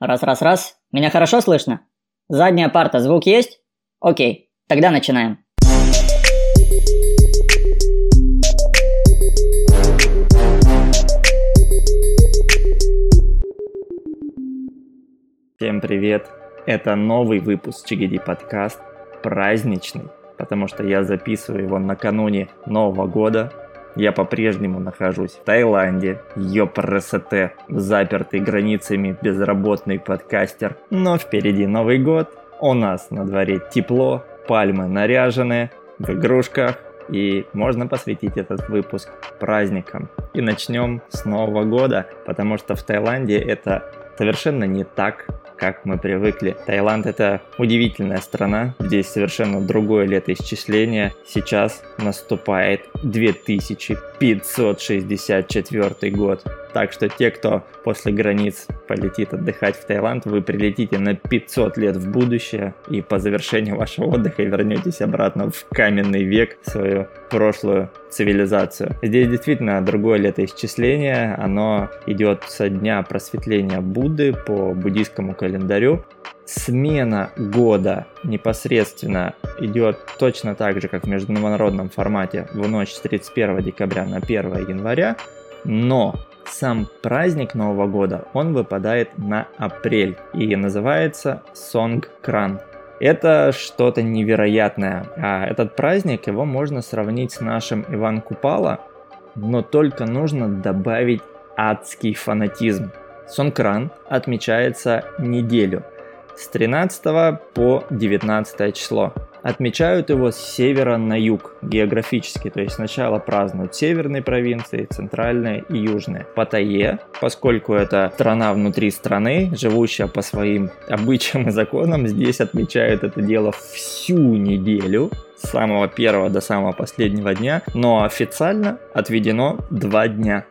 Раз-раз-раз. Меня хорошо слышно? Задняя парта, звук есть? Окей, тогда начинаем. Всем привет! Это новый выпуск Чигиди подкаст, праздничный, потому что я записываю его накануне Нового года, я по-прежнему нахожусь в Таиланде, ёпрст, запертый границами безработный подкастер. Но впереди Новый год, у нас на дворе тепло, пальмы наряжены, в игрушках, и можно посвятить этот выпуск праздникам. И начнем с Нового года, потому что в Таиланде это совершенно не так, как мы привыкли. Таиланд это удивительная страна, здесь совершенно другое летоисчисление. Сейчас наступает 2564 год. Так что те, кто после границ полетит отдыхать в Таиланд, вы прилетите на 500 лет в будущее и по завершению вашего отдыха вернетесь обратно в каменный век, свою прошлую цивилизацию. Здесь действительно другое летоисчисление, оно идет со дня просветления Будды по буддийскому календарю. Смена года непосредственно идет точно так же, как в международном формате в ночь с 31 декабря на 1 января, но сам праздник Нового года, он выпадает на апрель и называется Сонгкран. Это что-то невероятное. А этот праздник, его можно сравнить с нашим Иван Купала, но только нужно добавить адский фанатизм. Сонкран отмечается неделю с 13 по 19 число. Отмечают его с севера на юг географически, то есть сначала празднуют северные провинции, центральные и южные. Паттайе, поскольку это страна внутри страны, живущая по своим обычаям и законам, здесь отмечают это дело всю неделю, с самого первого до самого последнего дня, но официально отведено два дня.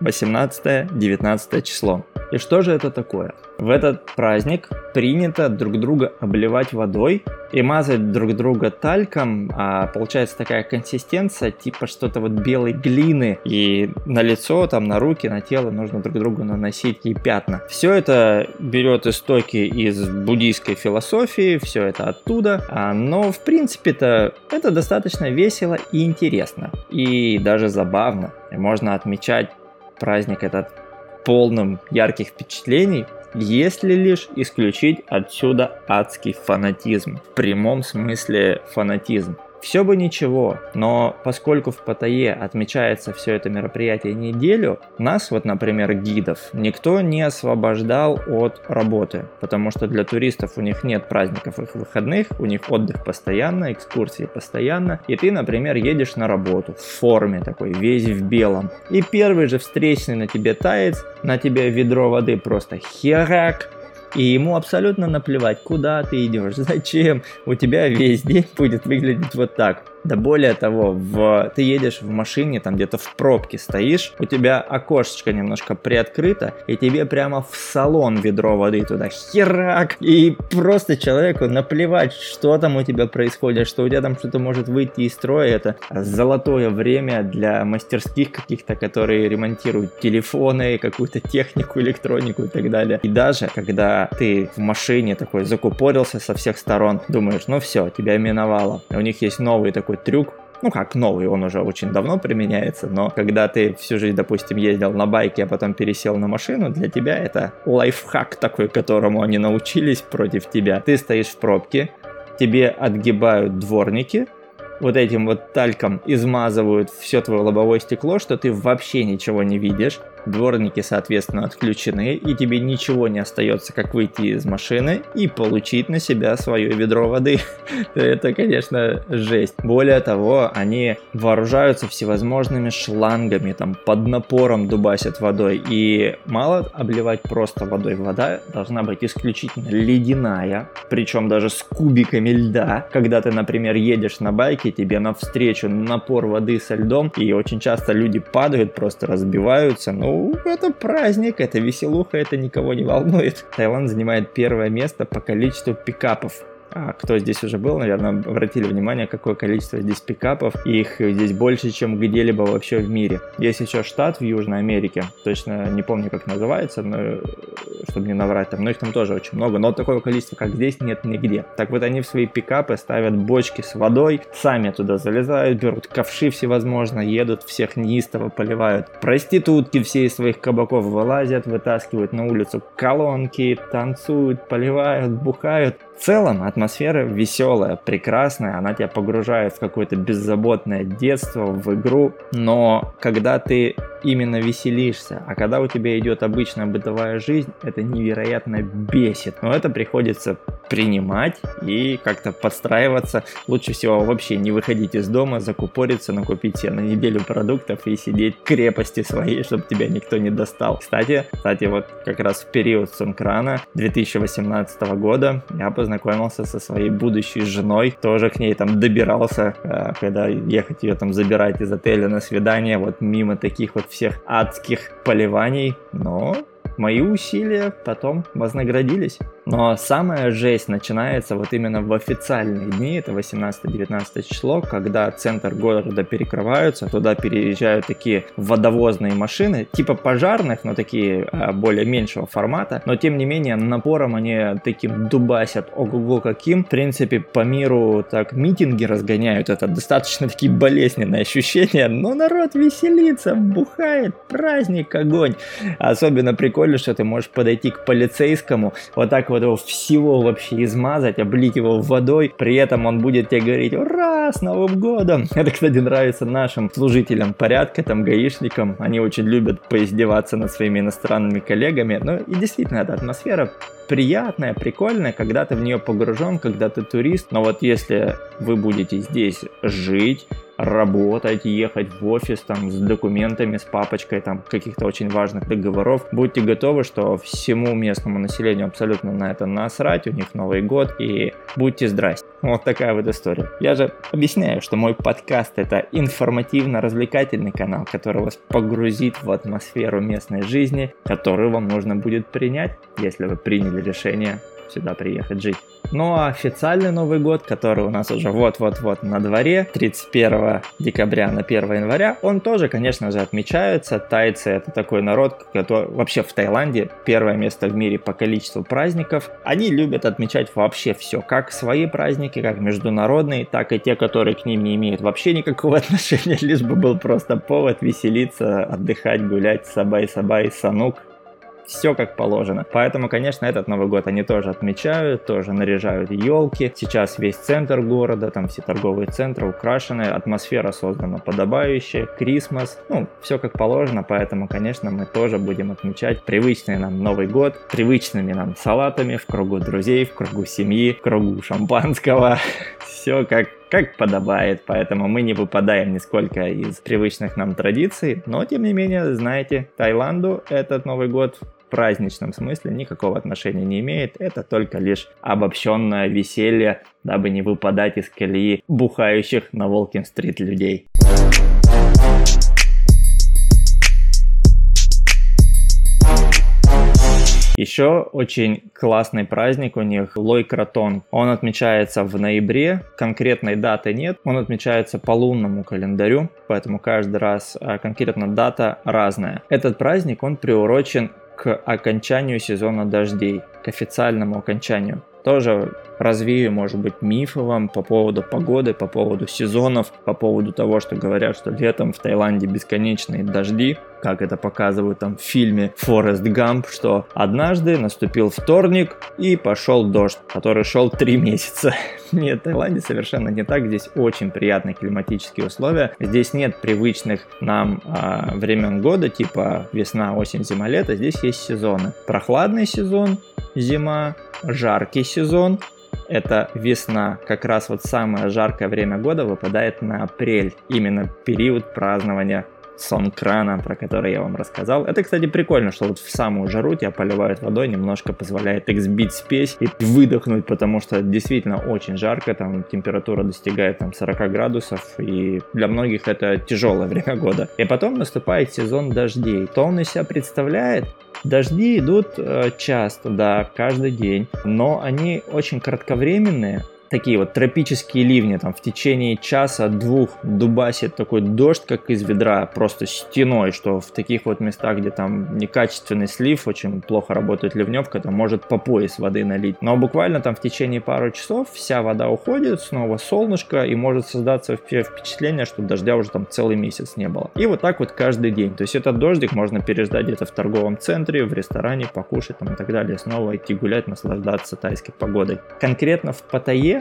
18-19 число. И что же это такое? В этот праздник принято друг друга обливать водой и мазать друг друга тальком, а получается такая консистенция, типа что-то вот белой глины, и на лицо, там, на руки, на тело нужно друг другу наносить и пятна. Все это берет истоки из буддийской философии, все это оттуда, а, но в принципе-то это достаточно весело и интересно, и даже забавно. И можно отмечать праздник этот полным ярких впечатлений, если лишь исключить отсюда адский фанатизм. В прямом смысле фанатизм. Все бы ничего, но поскольку в Паттайе отмечается все это мероприятие неделю, нас, вот, например, гидов, никто не освобождал от работы, потому что для туристов у них нет праздников их выходных, у них отдых постоянно, экскурсии постоянно, и ты, например, едешь на работу в форме такой, весь в белом, и первый же встречный на тебе таец, на тебе ведро воды просто херак, и ему абсолютно наплевать, куда ты идешь, зачем. У тебя весь день будет выглядеть вот так. Да более того, в, ты едешь в машине, там где-то в пробке стоишь, у тебя окошечко немножко приоткрыто, и тебе прямо в салон ведро воды туда херак. И просто человеку наплевать, что там у тебя происходит, что у тебя там что-то может выйти из строя. Это золотое время для мастерских каких-то, которые ремонтируют телефоны, какую-то технику, электронику и так далее. И даже когда ты в машине такой закупорился со всех сторон, думаешь, ну все, тебя миновало. У них есть новый такой такой трюк, ну как новый, он уже очень давно применяется, но когда ты всю жизнь, допустим, ездил на байке, а потом пересел на машину, для тебя это лайфхак такой, которому они научились против тебя. Ты стоишь в пробке, тебе отгибают дворники, вот этим вот тальком измазывают все твое лобовое стекло, что ты вообще ничего не видишь дворники, соответственно, отключены, и тебе ничего не остается, как выйти из машины и получить на себя свое ведро воды. Это, конечно, жесть. Более того, они вооружаются всевозможными шлангами, там, под напором дубасят водой, и мало обливать просто водой, вода должна быть исключительно ледяная, причем даже с кубиками льда. Когда ты, например, едешь на байке, тебе навстречу напор воды со льдом, и очень часто люди падают, просто разбиваются, ну, это праздник, это веселуха, это никого не волнует. Таиланд занимает первое место по количеству пикапов кто здесь уже был, наверное, обратили внимание, какое количество здесь пикапов. Их здесь больше, чем где-либо вообще в мире. Есть еще штат в Южной Америке, точно не помню, как называется, но чтобы не наврать там, но их там тоже очень много, но такого количества, как здесь, нет нигде. Так вот они в свои пикапы ставят бочки с водой, сами туда залезают, берут ковши всевозможно, едут, всех неистово поливают. Проститутки все из своих кабаков вылазят, вытаскивают на улицу колонки, танцуют, поливают, бухают. В целом атмосфера веселая, прекрасная, она тебя погружает в какое-то беззаботное детство, в игру, но когда ты именно веселишься, а когда у тебя идет обычная бытовая жизнь, это невероятно бесит. Но это приходится принимать и как-то подстраиваться. Лучше всего вообще не выходить из дома, закупориться, накупить себе на неделю продуктов и сидеть в крепости своей, чтобы тебя никто не достал. Кстати, кстати, вот как раз в период Сункрана 2018 года я познакомился со своей будущей женой, тоже к ней там добирался, э, когда ехать ее там забирать из отеля на свидание, вот мимо таких вот всех адских поливаний, но мои усилия потом вознаградились. Но самая жесть начинается вот именно в официальные дни, это 18-19 число, когда центр города перекрываются, туда переезжают такие водовозные машины, типа пожарных, но такие а, более меньшего формата, но тем не менее напором они таким дубасят, ого-го каким. В принципе, по миру так митинги разгоняют, это достаточно такие болезненные ощущения, но народ веселится, бухает, праздник, огонь. Особенно прикольно, что ты можешь подойти к полицейскому, вот так вот его всего вообще измазать, облить его водой, при этом он будет тебе говорить «Ура! С Новым годом!» Это, кстати, нравится нашим служителям порядка, там, гаишникам, они очень любят поиздеваться над своими иностранными коллегами, ну и действительно, эта атмосфера приятная, прикольная, когда ты в нее погружен, когда ты турист, но вот если вы будете здесь жить, работать, ехать в офис там с документами, с папочкой там каких-то очень важных договоров. Будьте готовы, что всему местному населению абсолютно на это насрать, у них Новый год и будьте здрасте. Вот такая вот история. Я же объясняю, что мой подкаст это информативно-развлекательный канал, который вас погрузит в атмосферу местной жизни, которую вам нужно будет принять, если вы приняли решение сюда приехать жить. Ну а официальный Новый год, который у нас уже вот-вот-вот на дворе, 31 декабря на 1 января, он тоже, конечно же, отмечается. Тайцы это такой народ, который вообще в Таиланде первое место в мире по количеству праздников. Они любят отмечать вообще все, как свои праздники, как международные, так и те, которые к ним не имеют вообще никакого отношения, лишь бы был просто повод веселиться, отдыхать, гулять, сабай-сабай, санук, все как положено. Поэтому, конечно, этот Новый год они тоже отмечают, тоже наряжают елки. Сейчас весь центр города, там все торговые центры украшены, атмосфера создана подобающая, Крисмас, ну, все как положено, поэтому, конечно, мы тоже будем отмечать привычный нам Новый год, привычными нам салатами, в кругу друзей, в кругу семьи, в кругу шампанского. Все как как подобает, поэтому мы не выпадаем нисколько из привычных нам традиций, но тем не менее, знаете, Таиланду этот Новый год праздничном смысле никакого отношения не имеет, это только лишь обобщенное веселье, дабы не выпадать из колеи бухающих на Волкин-стрит людей. Еще очень классный праздник у них Лой Кратон. Он отмечается в ноябре, конкретной даты нет, он отмечается по лунному календарю, поэтому каждый раз а, конкретно дата разная. Этот праздник, он приурочен к окончанию сезона дождей, к официальному окончанию. Тоже развею, может быть, мифы вам по поводу погоды, по поводу сезонов, по поводу того, что говорят, что летом в Таиланде бесконечные дожди, как это показывают там в фильме Форест Гамп, что однажды наступил вторник и пошел дождь, который шел три месяца. Нет, в Таиланде совершенно не так, здесь очень приятные климатические условия, здесь нет привычных нам а, времен года, типа весна, осень, зима, лето, здесь есть сезоны. Прохладный сезон, зима, жаркий сезон, это весна, как раз вот самое жаркое время года выпадает на апрель, именно период празднования сон крана, про который я вам рассказал. Это, кстати, прикольно, что вот в самую жару тебя поливают водой, немножко позволяет их сбить спесь и выдохнуть, потому что действительно очень жарко, там температура достигает там 40 градусов, и для многих это тяжелое время года. И потом наступает сезон дождей. То он из себя представляет, Дожди идут э, часто, да, каждый день, но они очень кратковременные, такие вот тропические ливни, там в течение часа-двух дубасит такой дождь, как из ведра, просто стеной, что в таких вот местах, где там некачественный слив, очень плохо работает ливневка, там может по пояс воды налить. Но буквально там в течение пару часов вся вода уходит, снова солнышко, и может создаться впечатление, что дождя уже там целый месяц не было. И вот так вот каждый день. То есть этот дождик можно переждать где-то в торговом центре, в ресторане, покушать там и так далее, снова идти гулять, наслаждаться тайской погодой. Конкретно в Паттайе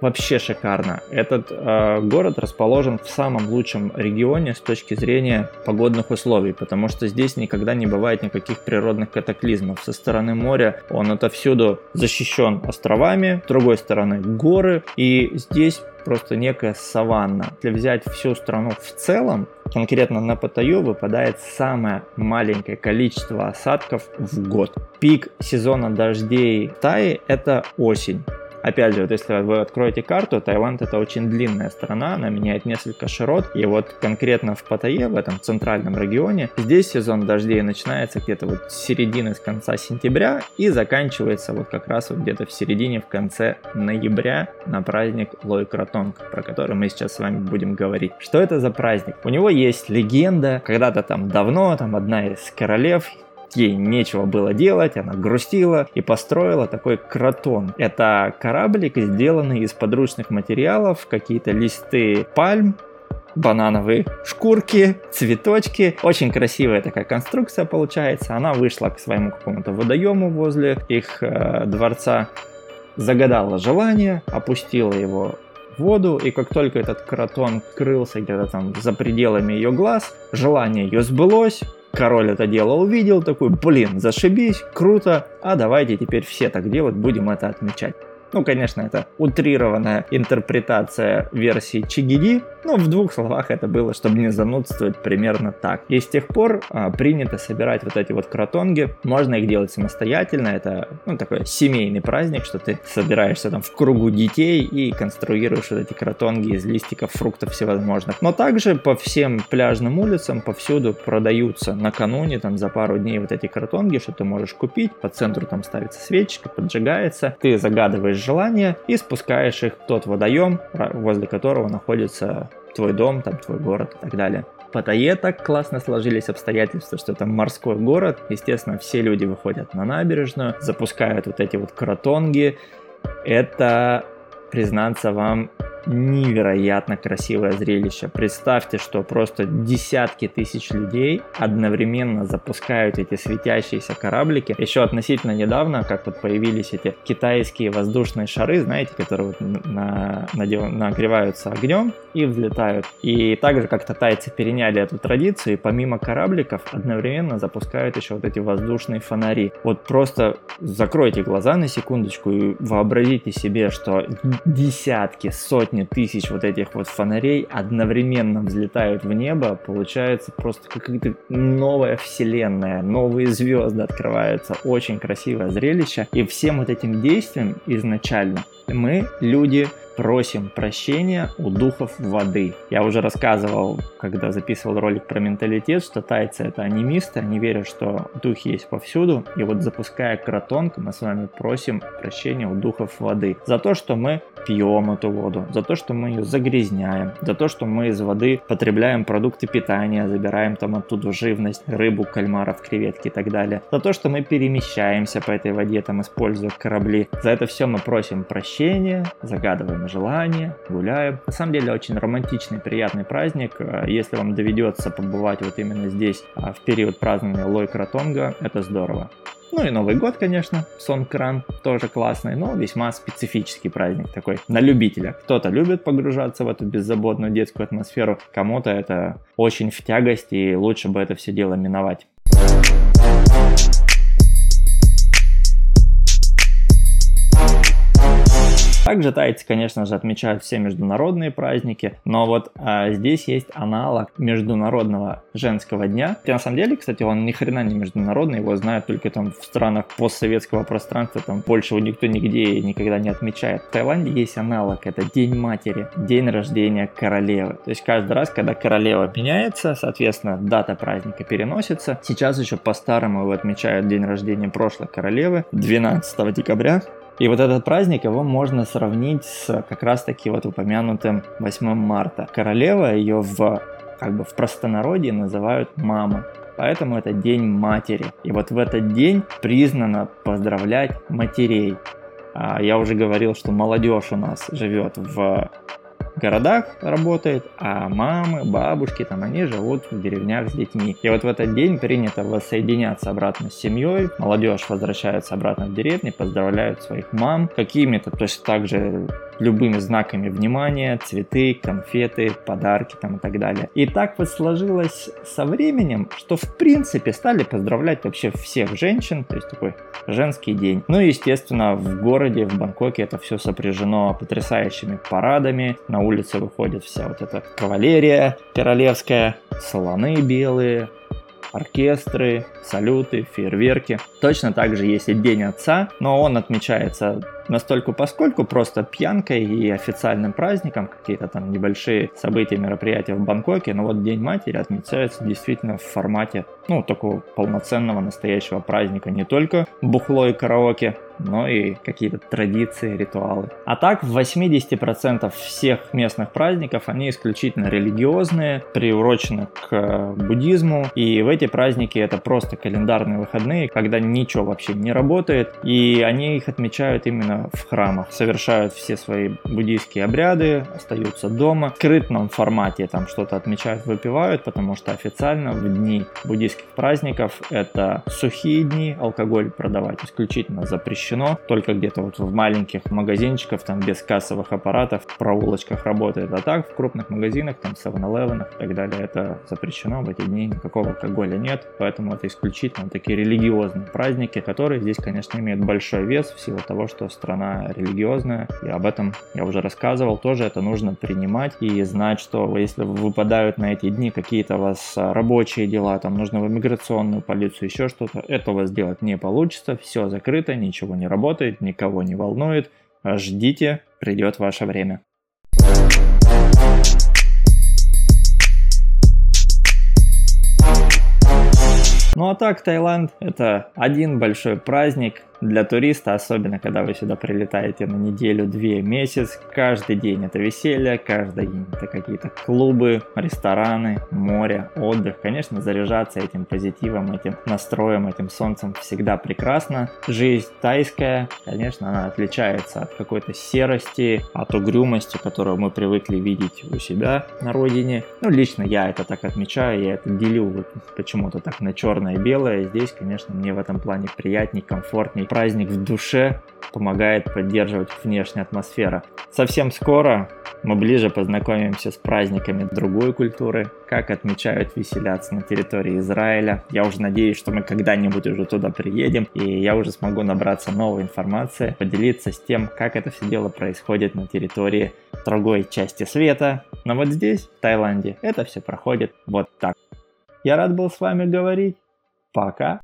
вообще шикарно. Этот э, город расположен в самом лучшем регионе с точки зрения погодных условий, потому что здесь никогда не бывает никаких природных катаклизмов. Со стороны моря он отовсюду защищен островами, с другой стороны горы, и здесь просто некая саванна. Если взять всю страну в целом, конкретно на Паттайю выпадает самое маленькое количество осадков в год. Пик сезона дождей в Тае – это осень. Опять же, вот если вы откроете карту, Таиланд это очень длинная страна, она меняет несколько широт, и вот конкретно в Паттайе, в этом центральном регионе, здесь сезон дождей начинается где-то вот с середины, с конца сентября и заканчивается вот как раз вот где-то в середине, в конце ноября на праздник Лой Кратонг, про который мы сейчас с вами будем говорить. Что это за праздник? У него есть легенда, когда-то там давно, там одна из королев ей нечего было делать, она грустила и построила такой кротон. Это кораблик, сделанный из подручных материалов, какие-то листы пальм, банановые шкурки, цветочки. Очень красивая такая конструкция получается. Она вышла к своему какому-то водоему возле их э, дворца, загадала желание, опустила его в воду, и как только этот кротон крылся где-то там за пределами ее глаз, желание ее сбылось, Король это дело увидел, такой, блин, зашибись, круто, а давайте теперь все так делать, будем это отмечать. Ну, конечно, это утрированная интерпретация версии Чигиди, но в двух словах это было, чтобы не занудствовать, примерно так. И с тех пор а, принято собирать вот эти вот кротонги. Можно их делать самостоятельно, это ну, такой семейный праздник, что ты собираешься там в кругу детей и конструируешь вот эти кротонги из листиков, фруктов всевозможных. Но также по всем пляжным улицам повсюду продаются накануне, там за пару дней вот эти кротонги, что ты можешь купить, по центру там ставится свечка, поджигается, ты загадываешь желания и спускаешь их в тот водоем, возле которого находится твой дом, там твой город и так далее. Паттайе так классно сложились обстоятельства, что это морской город. Естественно, все люди выходят на набережную, запускают вот эти вот кротонги. Это, признаться вам, невероятно красивое зрелище. Представьте, что просто десятки тысяч людей одновременно запускают эти светящиеся кораблики. Еще относительно недавно, как вот появились эти китайские воздушные шары, знаете, которые вот на, на, нагреваются огнем и взлетают. И также как-то тайцы переняли эту традицию, и помимо корабликов одновременно запускают еще вот эти воздушные фонари. Вот просто закройте глаза на секундочку и вообразите себе, что десятки, сотни сотни тысяч вот этих вот фонарей одновременно взлетают в небо, получается просто какая-то новая вселенная, новые звезды открываются, очень красивое зрелище. И всем вот этим действием изначально мы, люди, просим прощения у духов воды. Я уже рассказывал, когда записывал ролик про менталитет, что тайцы это анимисты, они верят, что духи есть повсюду. И вот запуская кротонг, мы с вами просим прощения у духов воды за то, что мы пьем эту воду, за то, что мы ее загрязняем, за то, что мы из воды потребляем продукты питания, забираем там оттуда живность, рыбу, кальмаров, креветки и так далее, за то, что мы перемещаемся по этой воде, там используя корабли. За это все мы просим прощения, загадываем желание, гуляем. На самом деле очень романтичный, приятный праздник. Э, если вам доведется побывать вот именно здесь а, в период празднования Лой Кратонга, это здорово. Ну и Новый год, конечно, Сон Кран тоже классный, но весьма специфический праздник такой на любителя. Кто-то любит погружаться в эту беззаботную детскую атмосферу, кому-то это очень в тягость и лучше бы это все дело миновать. Также тайцы, конечно же, отмечают все международные праздники, но вот а, здесь есть аналог международного женского дня. И на самом деле, кстати, он ни хрена не международный, его знают только там в странах постсоветского пространства, там Польшу никто нигде никогда не отмечает. В Таиланде есть аналог, это День матери, день рождения королевы. То есть каждый раз, когда королева меняется, соответственно, дата праздника переносится. Сейчас еще по-старому его отмечают день рождения прошлой королевы, 12 декабря. И вот этот праздник, его можно сравнить с как раз-таки вот упомянутым 8 марта. Королева ее в как бы в простонародье называют мама. Поэтому это День матери. И вот в этот день признано поздравлять матерей. А, я уже говорил, что молодежь у нас живет в городах работает, а мамы, бабушки, там они живут в деревнях с детьми. И вот в этот день принято воссоединяться обратно с семьей, молодежь возвращается обратно в деревню, поздравляют своих мам какими-то, то есть также любыми знаками внимания, цветы, конфеты, подарки там и так далее. И так вот сложилось со временем, что в принципе стали поздравлять вообще всех женщин, то есть такой женский день. Ну и естественно в городе, в Бангкоке это все сопряжено потрясающими парадами, на улице выходит вся вот эта кавалерия королевская, слоны белые, оркестры, салюты, фейерверки. Точно так же есть и День Отца, но он отмечается настолько поскольку просто пьянкой и официальным праздником, какие-то там небольшие события, мероприятия в Бангкоке, но вот День Матери отмечается действительно в формате, ну, такого полноценного настоящего праздника, не только бухло и караоке, но и какие-то традиции, ритуалы. А так, в 80% всех местных праздников, они исключительно религиозные, приурочены к буддизму, и в эти праздники это просто календарные выходные, когда ничего вообще не работает, и они их отмечают именно в храмах, совершают все свои буддийские обряды, остаются дома, в скрытном формате там что-то отмечают, выпивают, потому что официально в дни буддийских праздников это сухие дни, алкоголь продавать исключительно запрещено запрещено, только где-то вот в маленьких магазинчиках, там без кассовых аппаратов, в проулочках работает, а так в крупных магазинах, там 7-Eleven и так далее, это запрещено, в эти дни никакого алкоголя нет, поэтому это исключительно такие религиозные праздники, которые здесь, конечно, имеют большой вес в силу того, что страна религиозная, и об этом я уже рассказывал, тоже это нужно принимать и знать, что если выпадают на эти дни какие-то у вас рабочие дела, там нужно в иммиграционную полицию, еще что-то, этого сделать не получится, все закрыто, ничего не работает, никого не волнует. Ждите, придет ваше время. Ну а так, Таиланд это один большой праздник, для туриста, особенно когда вы сюда прилетаете на неделю, две, месяц, каждый день это веселье, каждый день это какие-то клубы, рестораны, море, отдых. Конечно, заряжаться этим позитивом, этим настроем, этим солнцем всегда прекрасно. Жизнь тайская, конечно, она отличается от какой-то серости, от угрюмости, которую мы привыкли видеть у себя на родине. Ну, лично я это так отмечаю, я это делю вот почему-то так на черное и белое. Здесь, конечно, мне в этом плане приятней, комфортней праздник в душе помогает поддерживать внешнюю атмосферу. Совсем скоро мы ближе познакомимся с праздниками другой культуры, как отмечают веселяться на территории Израиля. Я уже надеюсь, что мы когда-нибудь уже туда приедем, и я уже смогу набраться новой информации, поделиться с тем, как это все дело происходит на территории другой части света. Но вот здесь, в Таиланде, это все проходит вот так. Я рад был с вами говорить. Пока.